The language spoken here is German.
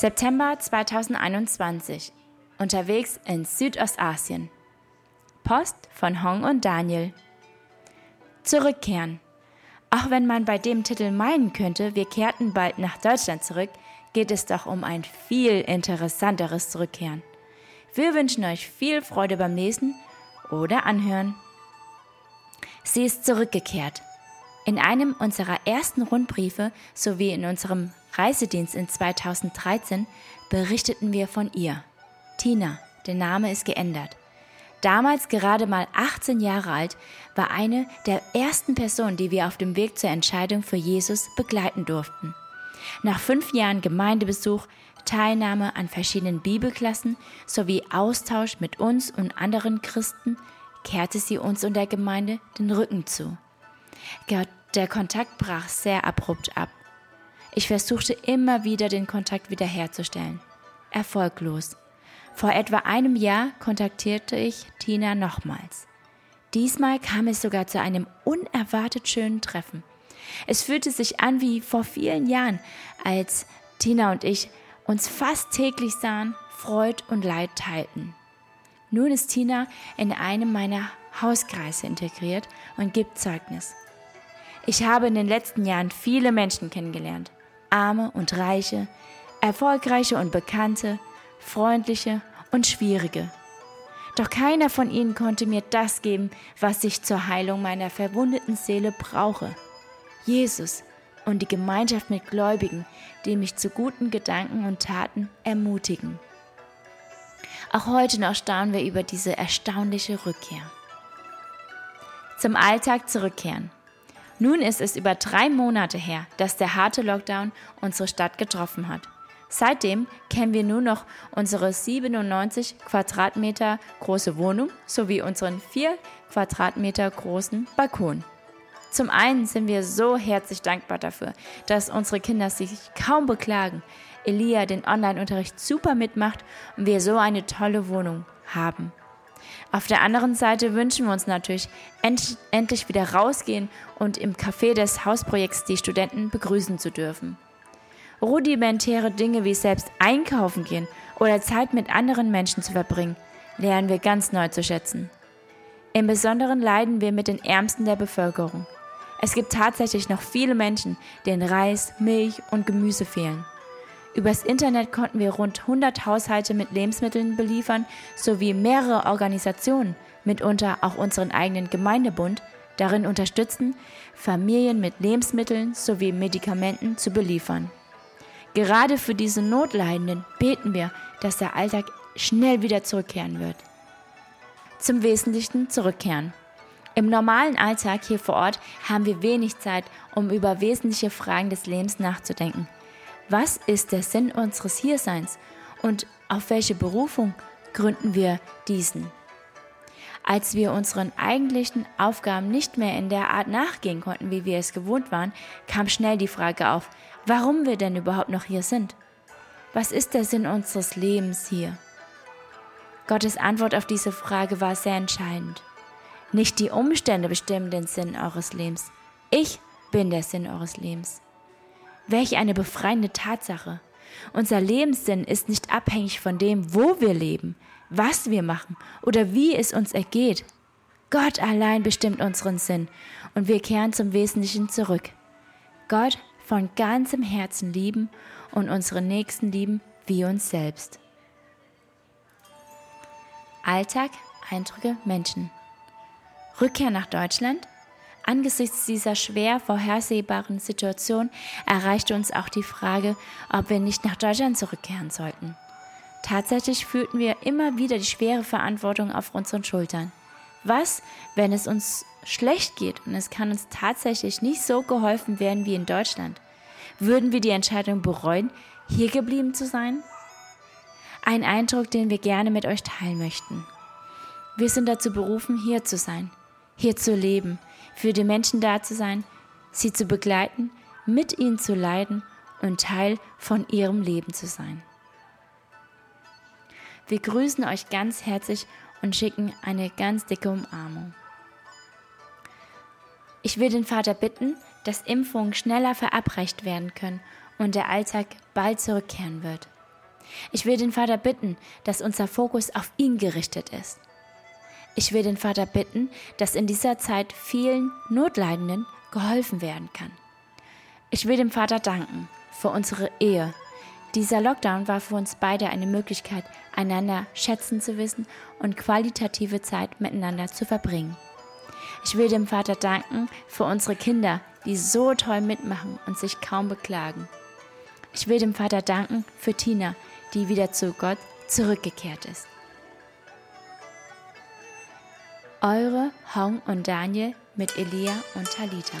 September 2021. Unterwegs in Südostasien. Post von Hong und Daniel. Zurückkehren. Auch wenn man bei dem Titel meinen könnte, wir kehrten bald nach Deutschland zurück, geht es doch um ein viel interessanteres Zurückkehren. Wir wünschen euch viel Freude beim Lesen oder Anhören. Sie ist zurückgekehrt. In einem unserer ersten Rundbriefe sowie in unserem Reisedienst in 2013 berichteten wir von ihr. Tina, der Name ist geändert. Damals gerade mal 18 Jahre alt, war eine der ersten Personen, die wir auf dem Weg zur Entscheidung für Jesus begleiten durften. Nach fünf Jahren Gemeindebesuch, Teilnahme an verschiedenen Bibelklassen sowie Austausch mit uns und anderen Christen kehrte sie uns und der Gemeinde den Rücken zu. Der Kontakt brach sehr abrupt ab. Ich versuchte immer wieder den Kontakt wiederherzustellen. Erfolglos. Vor etwa einem Jahr kontaktierte ich Tina nochmals. Diesmal kam es sogar zu einem unerwartet schönen Treffen. Es fühlte sich an wie vor vielen Jahren, als Tina und ich uns fast täglich sahen, Freud und Leid teilten. Nun ist Tina in einem meiner Hauskreise integriert und gibt Zeugnis. Ich habe in den letzten Jahren viele Menschen kennengelernt. Arme und Reiche, erfolgreiche und bekannte, freundliche und schwierige. Doch keiner von ihnen konnte mir das geben, was ich zur Heilung meiner verwundeten Seele brauche. Jesus und die Gemeinschaft mit Gläubigen, die mich zu guten Gedanken und Taten ermutigen. Auch heute noch staunen wir über diese erstaunliche Rückkehr. Zum Alltag zurückkehren. Nun ist es über drei Monate her, dass der harte Lockdown unsere Stadt getroffen hat. Seitdem kennen wir nur noch unsere 97 Quadratmeter große Wohnung sowie unseren 4 Quadratmeter großen Balkon. Zum einen sind wir so herzlich dankbar dafür, dass unsere Kinder sich kaum beklagen, Elia den Online-Unterricht super mitmacht und wir so eine tolle Wohnung haben. Auf der anderen Seite wünschen wir uns natürlich end endlich wieder rausgehen und im Café des Hausprojekts die Studenten begrüßen zu dürfen. Rudimentäre Dinge wie selbst einkaufen gehen oder Zeit mit anderen Menschen zu verbringen, lernen wir ganz neu zu schätzen. Im Besonderen leiden wir mit den Ärmsten der Bevölkerung. Es gibt tatsächlich noch viele Menschen, denen Reis, Milch und Gemüse fehlen. Übers Internet konnten wir rund 100 Haushalte mit Lebensmitteln beliefern, sowie mehrere Organisationen, mitunter auch unseren eigenen Gemeindebund, darin unterstützen, Familien mit Lebensmitteln sowie Medikamenten zu beliefern. Gerade für diese Notleidenden beten wir, dass der Alltag schnell wieder zurückkehren wird. Zum Wesentlichen zurückkehren. Im normalen Alltag hier vor Ort haben wir wenig Zeit, um über wesentliche Fragen des Lebens nachzudenken. Was ist der Sinn unseres Hierseins und auf welche Berufung gründen wir diesen? Als wir unseren eigentlichen Aufgaben nicht mehr in der Art nachgehen konnten, wie wir es gewohnt waren, kam schnell die Frage auf, warum wir denn überhaupt noch hier sind. Was ist der Sinn unseres Lebens hier? Gottes Antwort auf diese Frage war sehr entscheidend. Nicht die Umstände bestimmen den Sinn eures Lebens. Ich bin der Sinn eures Lebens. Welch eine befreiende Tatsache. Unser Lebenssinn ist nicht abhängig von dem, wo wir leben, was wir machen oder wie es uns ergeht. Gott allein bestimmt unseren Sinn und wir kehren zum Wesentlichen zurück. Gott von ganzem Herzen lieben und unsere Nächsten lieben wie uns selbst. Alltag, Eindrücke, Menschen. Rückkehr nach Deutschland, Angesichts dieser schwer vorhersehbaren Situation erreichte uns auch die Frage, ob wir nicht nach Deutschland zurückkehren sollten. Tatsächlich fühlten wir immer wieder die schwere Verantwortung auf unseren Schultern. Was, wenn es uns schlecht geht und es kann uns tatsächlich nicht so geholfen werden wie in Deutschland? Würden wir die Entscheidung bereuen, hier geblieben zu sein? Ein Eindruck, den wir gerne mit euch teilen möchten. Wir sind dazu berufen, hier zu sein, hier zu leben, für die Menschen da zu sein, sie zu begleiten, mit ihnen zu leiden und Teil von ihrem Leben zu sein. Wir grüßen euch ganz herzlich und schicken eine ganz dicke Umarmung. Ich will den Vater bitten, dass Impfungen schneller verabreicht werden können und der Alltag bald zurückkehren wird. Ich will den Vater bitten, dass unser Fokus auf ihn gerichtet ist. Ich will den Vater bitten, dass in dieser Zeit vielen Notleidenden geholfen werden kann. Ich will dem Vater danken für unsere Ehe. Dieser Lockdown war für uns beide eine Möglichkeit, einander schätzen zu wissen und qualitative Zeit miteinander zu verbringen. Ich will dem Vater danken für unsere Kinder, die so toll mitmachen und sich kaum beklagen. Ich will dem Vater danken für Tina, die wieder zu Gott zurückgekehrt ist. Eure Hong und Daniel mit Elia und Talita.